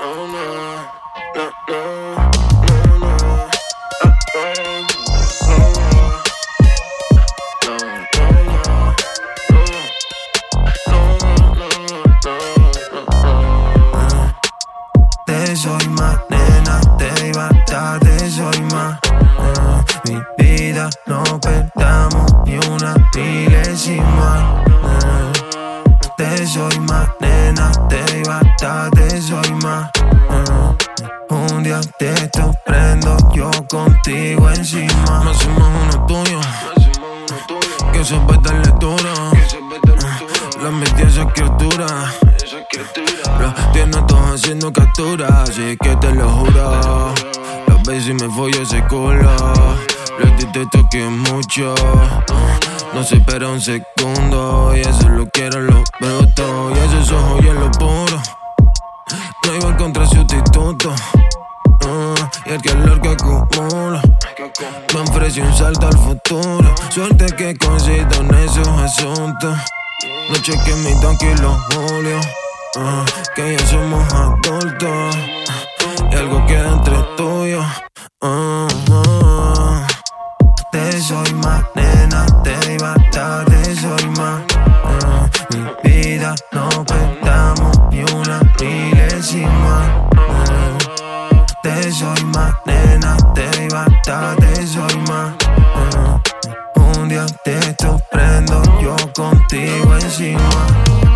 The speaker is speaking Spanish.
Te soy más, te soy más. Eh, mi vida, no perdamos te soy más, nena, te iba a te soy más. Un día te prendo yo contigo encima. Me hacemos uno tuyo, que se puede darle duro. La envidia esa criatura. Los tienes todos haciendo captura, así que te lo juro. Las veces me follo ese culo. Di te toqué mucho. No se espera un segundo. Y eso Encontrar sustituto. Ah, y el calor que acumulo me ofreció un salto al futuro. Suerte que coincido en esos asuntos. No cheque mi los julio. ah, que ya somos adultos. Y algo queda entre tuyos. ah, ah. más, nena, te iba bataste y soy más. Uh, un día te esto prendo yo contigo encima.